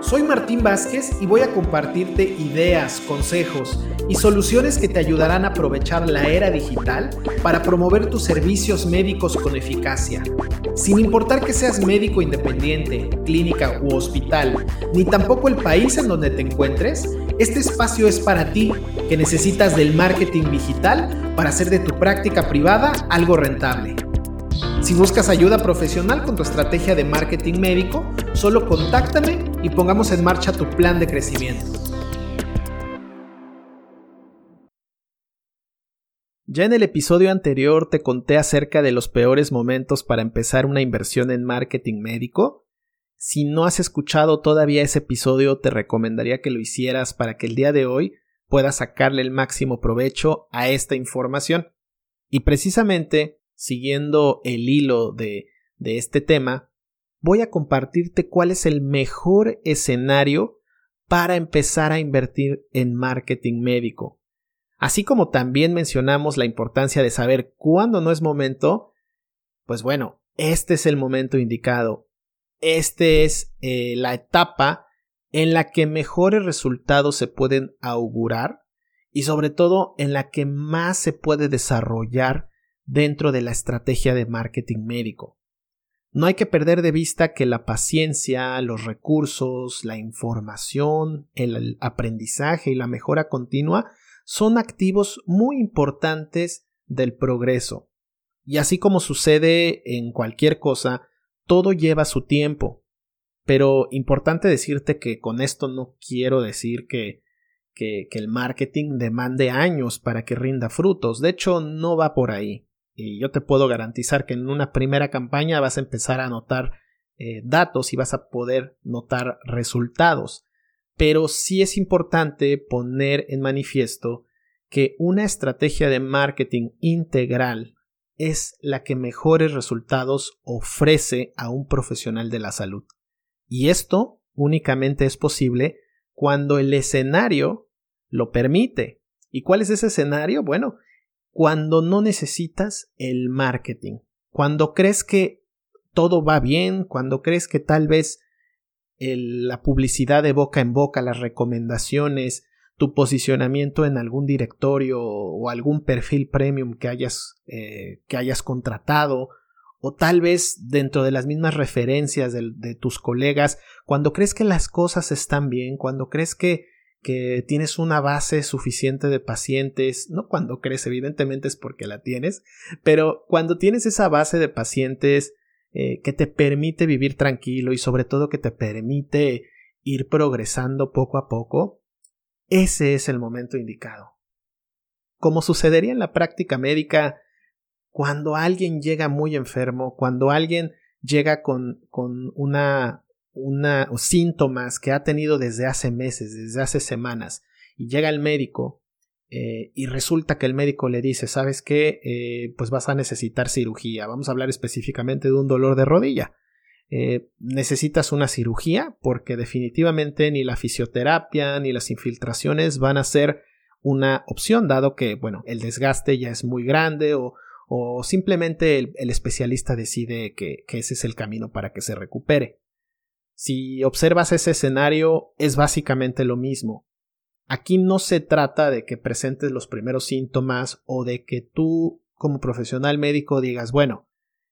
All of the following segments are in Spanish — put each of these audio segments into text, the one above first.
Soy Martín Vázquez y voy a compartirte ideas, consejos y soluciones que te ayudarán a aprovechar la era digital para promover tus servicios médicos con eficacia. Sin importar que seas médico independiente, clínica u hospital, ni tampoco el país en donde te encuentres, este espacio es para ti que necesitas del marketing digital para hacer de tu práctica privada algo rentable. Si buscas ayuda profesional con tu estrategia de marketing médico, solo contáctame y pongamos en marcha tu plan de crecimiento. Ya en el episodio anterior te conté acerca de los peores momentos para empezar una inversión en marketing médico. Si no has escuchado todavía ese episodio, te recomendaría que lo hicieras para que el día de hoy puedas sacarle el máximo provecho a esta información. Y precisamente, siguiendo el hilo de, este tema, voy a compartirte cuál es el mejor escenario para empezar a invertir en marketing médico. Así como también mencionamos la importancia de saber cuándo no es momento, pues bueno, este es el momento indicado. Este es eh, la etapa en la que mejores resultados se pueden augurar y sobre todo en la que más se puede desarrollar dentro de la estrategia de marketing médico. No hay que perder de vista que la paciencia, los recursos, la información, el aprendizaje y la mejora continua son activos muy importantes del progreso. Y así como sucede en cualquier cosa, todo lleva su tiempo. Pero importante decirte que con esto no quiero decir que, que, el marketing demande años para que rinda frutos. De hecho, no va por ahí y yo te puedo garantizar que en una primera campaña vas a empezar a notar eh, datos y vas a poder notar resultados. Pero sí es importante poner en manifiesto que una estrategia de marketing integral es la que mejores resultados ofrece a un profesional de la salud. Y esto únicamente es posible cuando el escenario lo permite. ¿Y cuál es ese escenario? Bueno, cuando no necesitas el marketing, cuando crees que todo va bien, cuando crees que tal vez la publicidad de boca en boca, las recomendaciones, tu posicionamiento en algún directorio o algún perfil premium que hayas, eh, que hayas contratado, o tal vez dentro de las mismas referencias de, tus colegas, cuando crees que las cosas están bien, cuando crees que que tienes una base suficiente de pacientes, no cuando crees, evidentemente es porque la tienes, pero cuando tienes esa base de pacientes eh, que te permite vivir tranquilo y sobre todo que te permite ir progresando poco a poco, ese es el momento indicado. Como sucedería en la práctica médica, cuando alguien llega muy enfermo, cuando alguien llega con, con una una, síntomas que ha tenido desde hace meses, desde hace semanas, y llega el médico eh, y resulta que el médico le dice, ¿sabes qué? Eh, pues vas a necesitar cirugía. Vamos a hablar específicamente de un dolor de rodilla. Eh, necesitas una cirugía porque definitivamente ni la fisioterapia ni las infiltraciones van a ser una opción dado que, bueno, el desgaste ya es muy grande o, o simplemente el, especialista decide que ese es el camino para que se recupere. Si observas ese escenario, es básicamente lo mismo. Aquí no se trata de que presentes los primeros síntomas o de que tú como profesional médico digas, bueno,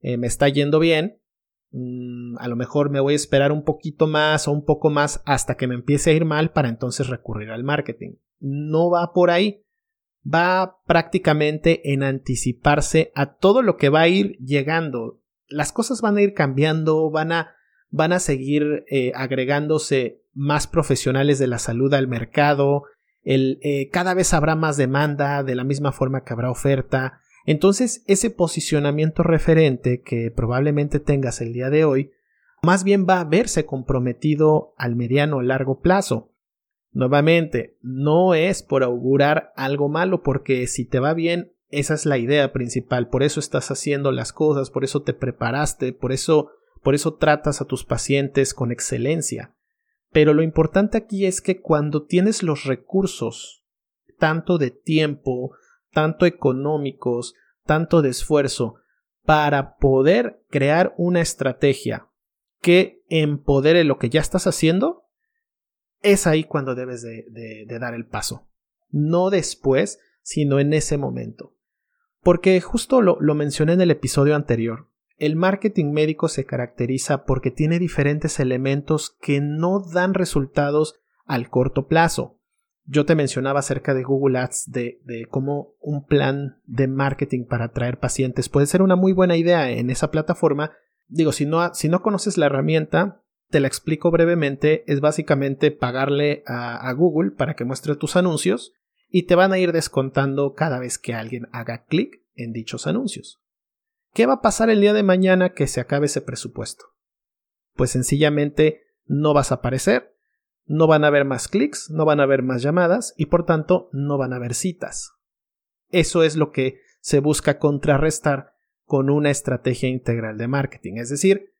eh, me está yendo bien, mm, a lo mejor me voy a esperar un poquito más o un poco más hasta que me empiece a ir mal para entonces recurrir al marketing. No va por ahí, va prácticamente en anticiparse a todo lo que va a ir llegando. Las cosas van a ir cambiando, van a van a seguir eh, agregándose más profesionales de la salud al mercado, eh, cada vez habrá más demanda de la misma forma que habrá oferta. Entonces, ese posicionamiento referente que probablemente tengas el día de hoy, más bien va a verse comprometido al mediano o largo plazo. Nuevamente, no es por augurar algo malo, porque si te va bien, esa es la idea principal, por eso estás haciendo las cosas, por eso te preparaste, por eso por eso tratas a tus pacientes con excelencia. Pero lo importante aquí es que cuando tienes los recursos, tanto de tiempo, tanto económicos, tanto de esfuerzo, para poder crear una estrategia que empodere lo que ya estás haciendo, es ahí cuando debes de, dar el paso. No después, sino en ese momento. Porque justo lo, lo mencioné en el episodio anterior. El marketing médico se caracteriza porque tiene diferentes elementos que no dan resultados al corto plazo. Yo te mencionaba acerca de Google Ads, de, cómo un plan de marketing para atraer pacientes puede ser una muy buena idea en esa plataforma. Digo, si no, si no conoces la herramienta, te la explico brevemente. Es básicamente pagarle a Google para que muestre tus anuncios y te van a ir descontando cada vez que alguien haga clic en dichos anuncios. ¿Qué va a pasar el día de mañana que se acabe ese presupuesto? Pues sencillamente no vas a aparecer, no van a haber más clics, no van a haber más llamadas y por tanto no van a haber citas. Eso es lo que se busca contrarrestar con una estrategia integral de marketing, es decir,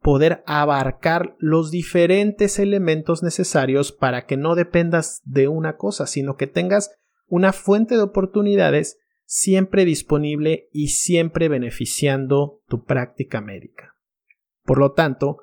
poder abarcar los diferentes elementos necesarios para que no dependas de una cosa, sino que tengas una fuente de oportunidades siempre disponible y siempre beneficiando tu práctica médica. Por lo tanto,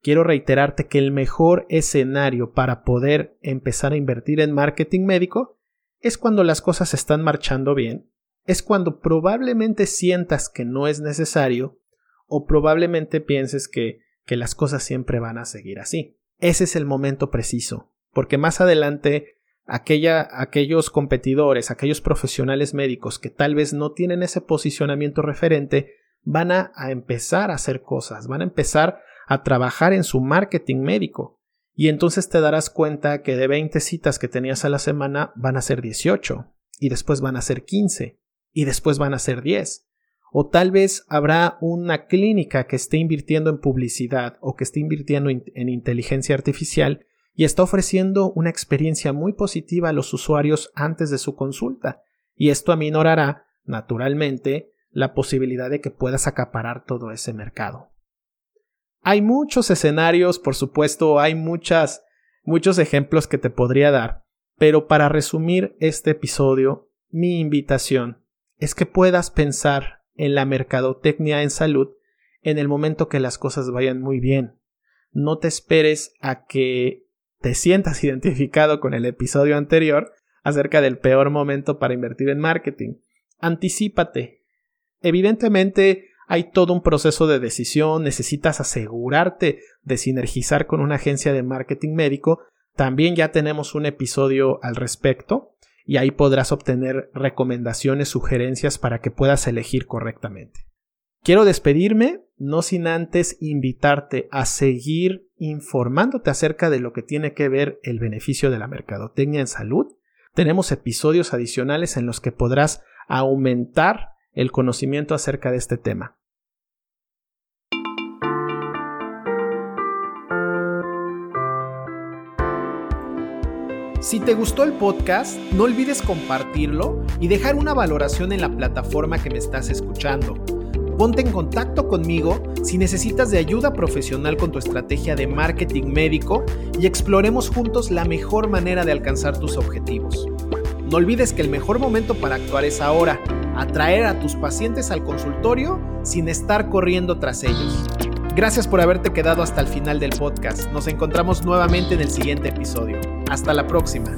quiero reiterarte que el mejor escenario para poder empezar a invertir en marketing médico es cuando las cosas están marchando bien, es cuando probablemente sientas que no es necesario o probablemente pienses que, que las cosas siempre van a seguir así. Ese es el momento preciso, porque más adelante aquella, aquellos competidores, aquellos profesionales médicos que tal vez no tienen ese posicionamiento referente, van a, a, empezar a hacer cosas, van a empezar a trabajar en su marketing médico. Y entonces te darás cuenta que de 20 citas que tenías a la semana van a ser 18, y después van a ser 15, y después van a ser 10. O tal vez habrá una clínica que esté invirtiendo en publicidad o que esté invirtiendo en inteligencia artificial y está ofreciendo una experiencia muy positiva a los usuarios antes de su consulta, y esto aminorará, naturalmente, la posibilidad de que puedas acaparar todo ese mercado. Hay muchos escenarios, por supuesto, hay muchas, muchos ejemplos que te podría dar, pero para resumir este episodio, mi invitación es que puedas pensar en la mercadotecnia en salud en el momento que las cosas vayan muy bien. No te esperes a que te sientas identificado con el episodio anterior acerca del peor momento para invertir en marketing. Anticípate. Evidentemente hay todo un proceso de decisión, necesitas asegurarte de sinergizar con una agencia de marketing médico. También ya tenemos un episodio al respecto y ahí podrás obtener recomendaciones, sugerencias para que puedas elegir correctamente. Quiero despedirme, no sin antes invitarte a seguir informándote acerca de lo que tiene que ver el beneficio de la mercadotecnia en salud. Tenemos episodios adicionales en los que podrás aumentar el conocimiento acerca de este tema. Si te gustó el podcast, no olvides compartirlo y dejar una valoración en la plataforma que me estás escuchando. Ponte en contacto conmigo si necesitas de ayuda profesional con tu estrategia de marketing médico y exploremos juntos la mejor manera de alcanzar tus objetivos. No olvides que el mejor momento para actuar es ahora, atraer a tus pacientes al consultorio sin estar corriendo tras ellos. Gracias por haberte quedado hasta el final del podcast. Nos encontramos nuevamente en el siguiente episodio. Hasta la próxima.